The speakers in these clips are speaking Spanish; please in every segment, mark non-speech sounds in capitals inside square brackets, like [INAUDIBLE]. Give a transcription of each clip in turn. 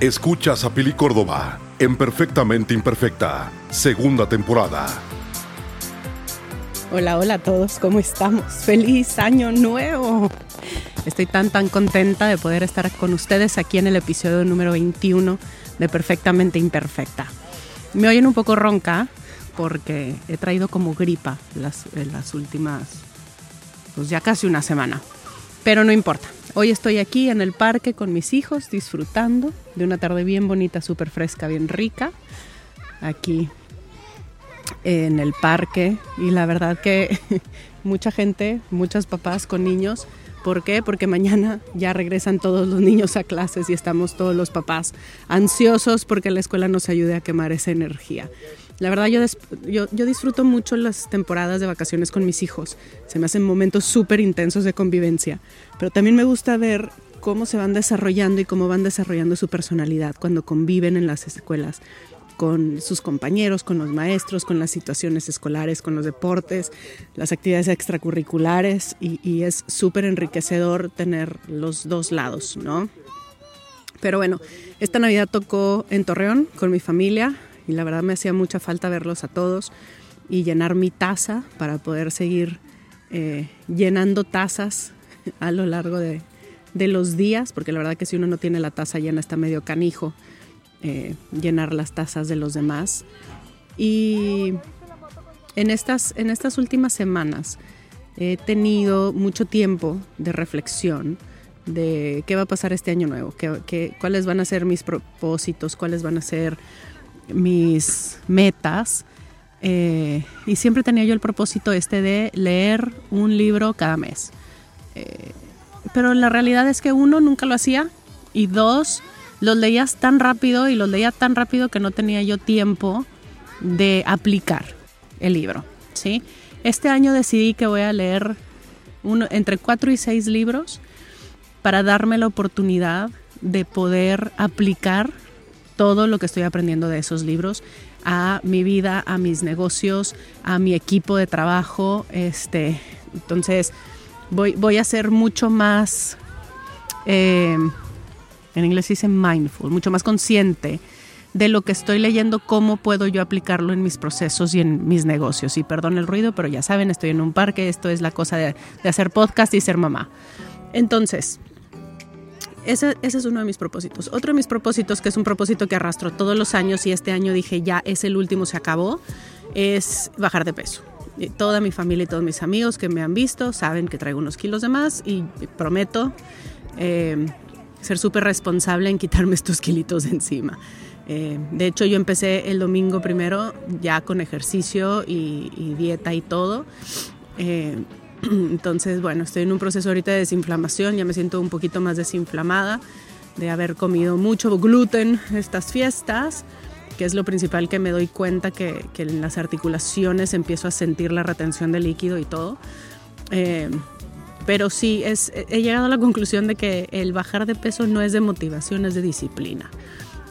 Escuchas a Pili Córdoba en Perfectamente Imperfecta, segunda temporada. Hola, hola a todos, ¿cómo estamos? ¡Feliz año nuevo! Estoy tan, tan contenta de poder estar con ustedes aquí en el episodio número 21 de Perfectamente Imperfecta. Me oyen un poco ronca porque he traído como gripa las, las últimas, pues ya casi una semana. Pero no importa, Hoy estoy aquí en el parque con mis hijos disfrutando de una tarde bien bonita, súper fresca, bien rica. Aquí en el parque y la verdad que [LAUGHS] mucha gente, muchos papás con niños. ¿Por qué? Porque mañana ya regresan todos los niños a clases y estamos todos los papás ansiosos porque la escuela nos ayude a quemar esa energía. La verdad yo, yo, disfruto mucho las temporadas de vacaciones con mis hijos. Se me hacen momentos súper intensos de convivencia. Pero también me gusta ver cómo se van desarrollando y cómo van desarrollando su personalidad cuando conviven en las escuelas con sus compañeros, con los maestros, con las situaciones escolares, con los deportes, las actividades extracurriculares y, y es súper enriquecedor tener los dos lados, ¿no? Pero bueno, esta Navidad tocó en Torreón con mi familia, y la verdad me hacía mucha falta verlos a todos y llenar mi taza para poder seguir eh, llenando tazas [LAUGHS] a lo largo de, los días, porque la verdad que si uno no tiene la taza llena está medio canijo eh, llenar las tazas de los demás. Y en estas, en estas últimas semanas he tenido mucho tiempo de reflexión de qué va a pasar este año nuevo, qué, cuáles van a ser mis propósitos, cuáles van a ser mis metas. Eh, y siempre tenía yo el propósito este de leer un libro cada mes. Eh, pero la realidad es que uno nunca lo hacía y dos, los leías tan rápido y los leía tan rápido que no tenía yo tiempo de aplicar el libro. ¿sí? Este año decidí que voy a leer uno, entre cuatro y seis libros para darme la oportunidad de poder aplicar todo lo que estoy aprendiendo de esos libros a mi vida, a mis negocios, a mi equipo de trabajo. Este, entonces voy, voy a ser mucho más, eh, en inglés dice mindful, mucho más consciente de lo que estoy leyendo, cómo puedo yo aplicarlo en mis procesos y en mis negocios. Y perdón el ruido, pero ya saben, estoy en un parque, esto es la cosa de, de hacer podcast y ser mamá. Entonces, ese, es uno de mis propósitos. Otro de mis propósitos, que es un propósito que arrastro todos los años y este año dije ya es el último, se acabó, es bajar de peso. toda mi familia y todos mis amigos que me han visto saben que traigo unos kilos de más y prometo eh, ser súper responsable en quitarme [LAUGHS] estos kilitos de encima. Eh, de hecho, yo empecé el domingo primero ya con ejercicio y, dieta y todo. Eh, [CLEARS THROAT] Entonces, bueno, estoy en un proceso ahorita de desinflamación, ya me siento un poquito más desinflamada de haber comido mucho gluten estas fiestas, que es lo principal que me doy cuenta que, en las articulaciones empiezo a sentir la retención de líquido y todo. Eh, pero sí, es, he llegado a la conclusión de que el bajar de peso no es de motivación, es de disciplina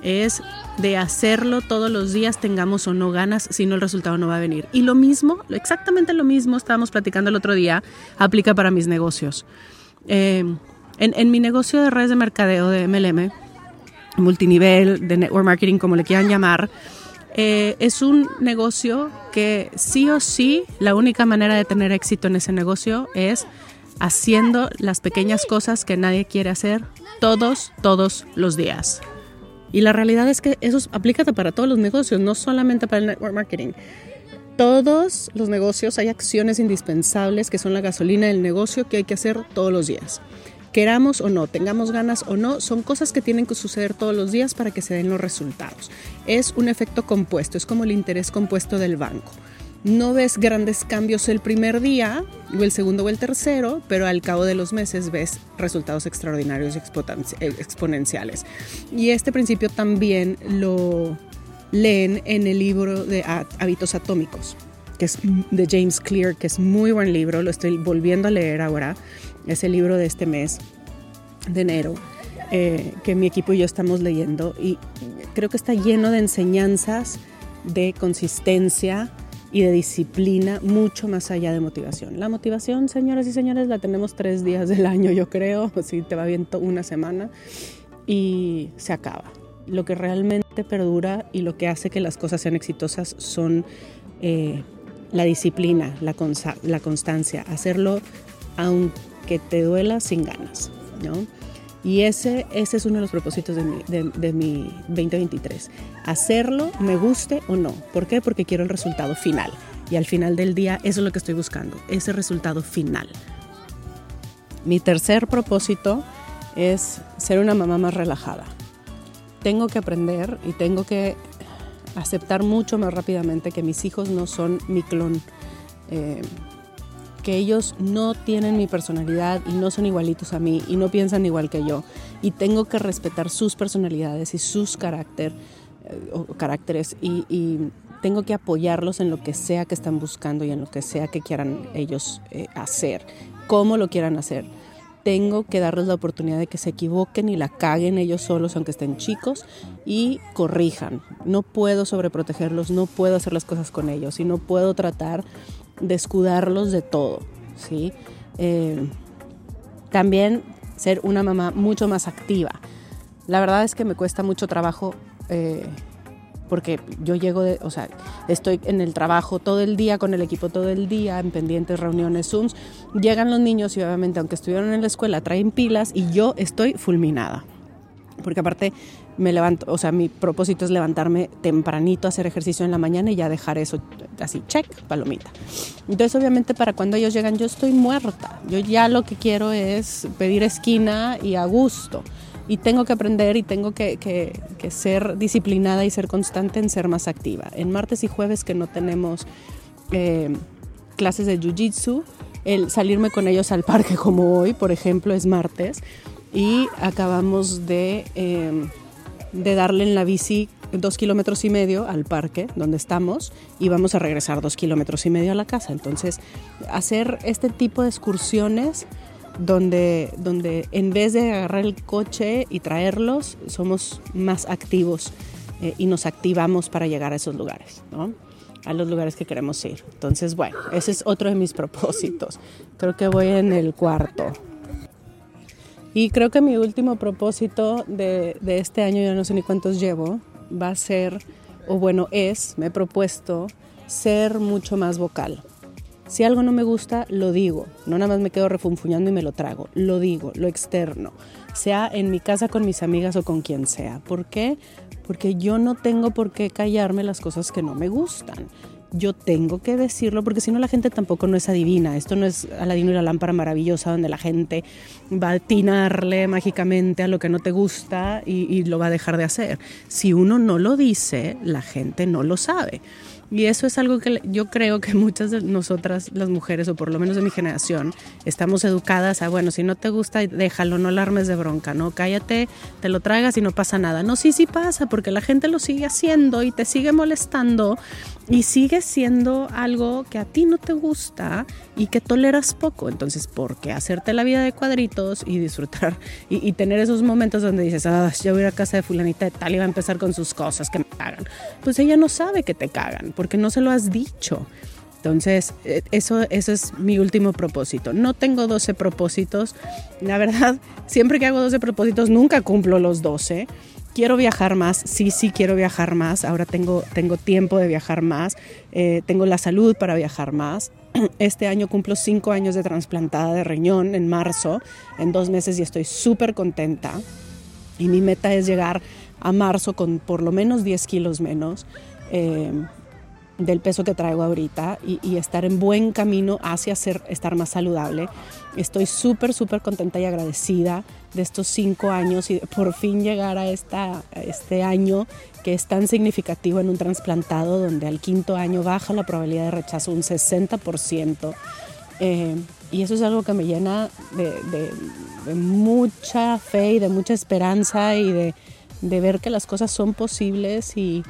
es de hacerlo todos los días, tengamos o no ganas, si no el resultado no va a venir. Y lo mismo, exactamente lo mismo, estábamos platicando el otro día, aplica para mis negocios. Eh, en, mi negocio de redes de mercadeo de MLM, multinivel, de network marketing, como le quieran llamar, eh, es un negocio que sí o sí, la única manera de tener éxito en ese negocio es haciendo las pequeñas cosas que nadie quiere hacer todos, todos los días. Y la realidad es que eso aplica para todos los negocios, no solamente para el network marketing. Todos los negocios hay acciones indispensables que son la gasolina del negocio que hay que hacer todos los días. Queramos o no, tengamos ganas o no, son cosas que tienen que suceder todos los días para que se den los resultados. Es un efecto compuesto, es como el interés compuesto del banco no ves grandes cambios el primer día, o el segundo o el tercero, pero al cabo de los meses ves resultados extraordinarios y eh, exponenciales. Y este principio también lo leen en el libro de Hábitos Atómicos, que es de James Clear, que es muy buen libro, lo estoy volviendo a leer ahora, es el libro de este mes, de enero. Eh, que mi equipo y yo estamos leyendo y creo que está lleno de enseñanzas de consistencia, y de disciplina mucho más allá de motivación. La motivación, señoras y señores, la tenemos tres días del año, yo creo, [LAUGHS] si te va bien una semana y se acaba. lo que realmente perdura y lo que hace que las cosas sean exitosas son eh, la disciplina, la, la constancia, hacerlo aunque te duela sin ganas, ¿no? Y ese, ese es uno de los propósitos de mi, de, mi 2023. Hacerlo, me guste o no. ¿Por qué? Porque quiero el resultado final. Y al final del día, eso es lo que estoy buscando, ese resultado final. Mi tercer propósito es ser una mamá más relajada. Tengo que aprender y tengo que aceptar mucho más rápidamente que mis hijos no son mi clon. Eh, que ellos no tienen mi personalidad y no son igualitos a mí y no piensan igual que yo. Y tengo que respetar sus personalidades y sus carácter, eh, o caracteres y, tengo que apoyarlos en lo que sea que están buscando y en lo que sea que quieran ellos eh, hacer, cómo lo quieran hacer. Tengo que darles la oportunidad de que se equivoquen y la caguen ellos solos, aunque estén chicos, y corrijan. No puedo sobreprotegerlos, no puedo hacer las cosas con ellos y no puedo tratar descuidarlos de todo, ¿sí? Eh, también ser una mamá mucho más activa. La verdad es que me cuesta mucho trabajo eh, porque yo llego de, o sea, estoy en el trabajo todo el día con el equipo todo el día, en pendientes, reuniones, Zooms. Llegan los niños y obviamente aunque estuvieron en la escuela traen pilas y yo estoy fulminada. Porque aparte me levanto, o sea, mi propósito es levantarme tempranito, hacer ejercicio en la mañana y ya dejar eso así, check, palomita. Entonces, obviamente, para cuando ellos llegan, yo estoy muerta. Yo ya lo que quiero es pedir esquina y a gusto. Y tengo que aprender y tengo que, que, ser disciplinada y ser constante en ser más activa. En martes y jueves que no tenemos eh, clases de jiu-jitsu, el salirme con ellos al parque como hoy, por ejemplo, es martes, y acabamos de... Eh, de darle en la bici dos kilómetros y medio al parque donde estamos y vamos a regresar dos kilómetros y medio a la casa. Entonces, hacer este tipo de excursiones donde, donde en vez de agarrar el coche y traerlos, somos más activos eh, y nos activamos para llegar a esos lugares, ¿no? a los lugares que queremos ir. Entonces, bueno, ese es otro de mis [LAUGHS] propósitos. Creo que voy en el cuarto. Y creo que mi último propósito de, este año, ya no sé ni cuántos llevo, va a ser, o bueno, es, me he propuesto ser mucho más vocal. Si algo no me gusta, lo digo. No nada más me quedo refunfuñando y me lo trago. Lo digo, lo externo. Sea en mi casa con mis amigas o con quien sea. ¿Por qué? Porque yo no tengo por qué callarme las cosas que no me gustan yo tengo que decirlo porque si no la gente tampoco no es adivina. Esto no es Aladino y la lámpara maravillosa donde la gente va a atinarle mágicamente a lo que no te gusta y, lo va a dejar de hacer. Si uno no lo dice, la gente no lo sabe. Y eso es algo que yo creo que muchas de nosotras, las mujeres, o por lo menos de mi generación, estamos educadas a, bueno, si no te gusta, déjalo, no alarmes de bronca, ¿no? Cállate, te lo tragas y no pasa nada. No, sí, sí pasa, porque la gente lo sigue haciendo y te sigue molestando y sigue siendo algo que a ti no te gusta y que toleras poco. Entonces, ¿por qué hacerte la vida de cuadritos y disfrutar y, tener esos momentos donde dices, ah, ya voy a ir a casa de fulanita de tal y va a empezar con sus cosas que me cagan? Pues ella no sabe que te cagan porque no se lo has dicho. Entonces, eh, eso, eso es mi último propósito. No tengo 12 propósitos. La verdad, siempre que hago 12 propósitos, nunca cumplo los 12. Quiero viajar más, sí, sí quiero viajar más. Ahora tengo, tengo tiempo de viajar más. Eh, tengo la salud para viajar más. [CLEARS THROAT] Este año cumplo 5 años de trasplantada de riñón en marzo, en dos meses y estoy súper contenta. Y mi meta es llegar a marzo con por lo menos 10 kilos menos. Eh, del peso que traigo ahorita y, estar en buen camino hacia ser, estar más saludable. Estoy súper, súper contenta y agradecida de estos cinco años y por fin llegar a, esta, este año que es tan significativo en un trasplantado donde al quinto año baja la probabilidad de rechazo un 60%. Eh, y eso es algo que me llena de, mucha fe y de mucha esperanza y de, de ver que las cosas son posibles y,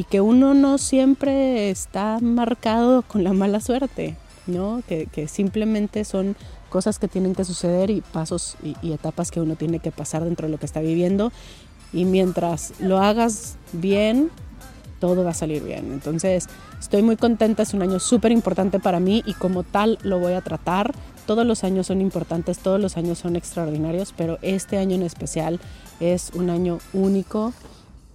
y que uno no siempre está marcado con la mala suerte, ¿no? Que, simplemente son cosas que tienen que suceder y pasos y, etapas que uno tiene que pasar dentro de lo que está viviendo y mientras lo hagas bien, todo va a salir bien. Entonces, estoy muy contenta, es un año súper importante para mí y como tal lo voy a tratar. Todos los años son importantes, todos los años son extraordinarios, pero este año en especial es un año único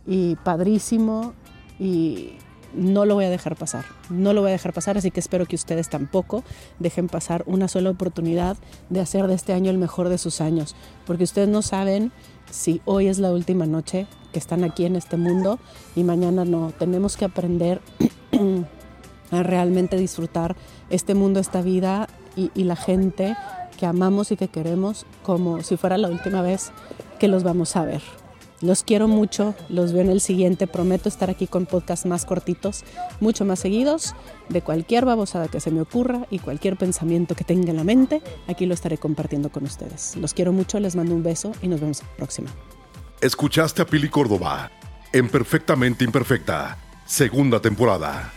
y padrísimo y no lo voy a dejar pasar, no lo voy a dejar pasar, así que espero que ustedes tampoco dejen pasar una sola oportunidad de hacer de este año el mejor de sus años, porque ustedes no saben si hoy es la última noche que están aquí en este mundo y mañana no, tenemos que aprender [CLEARS THROAT] a realmente disfrutar este mundo, esta vida y, y la gente que amamos y que queremos como si fuera la última vez que los vamos a ver. Los quiero mucho, los veo en el siguiente. Prometo estar aquí con podcasts más cortitos, mucho más seguidos, de cualquier babosada que se me ocurra y cualquier pensamiento que tenga en la mente. Aquí lo estaré compartiendo con ustedes. Los quiero mucho, les mando un beso y nos vemos la próxima. Escuchaste a Pili Córdoba en Perfectamente Imperfecta, segunda temporada.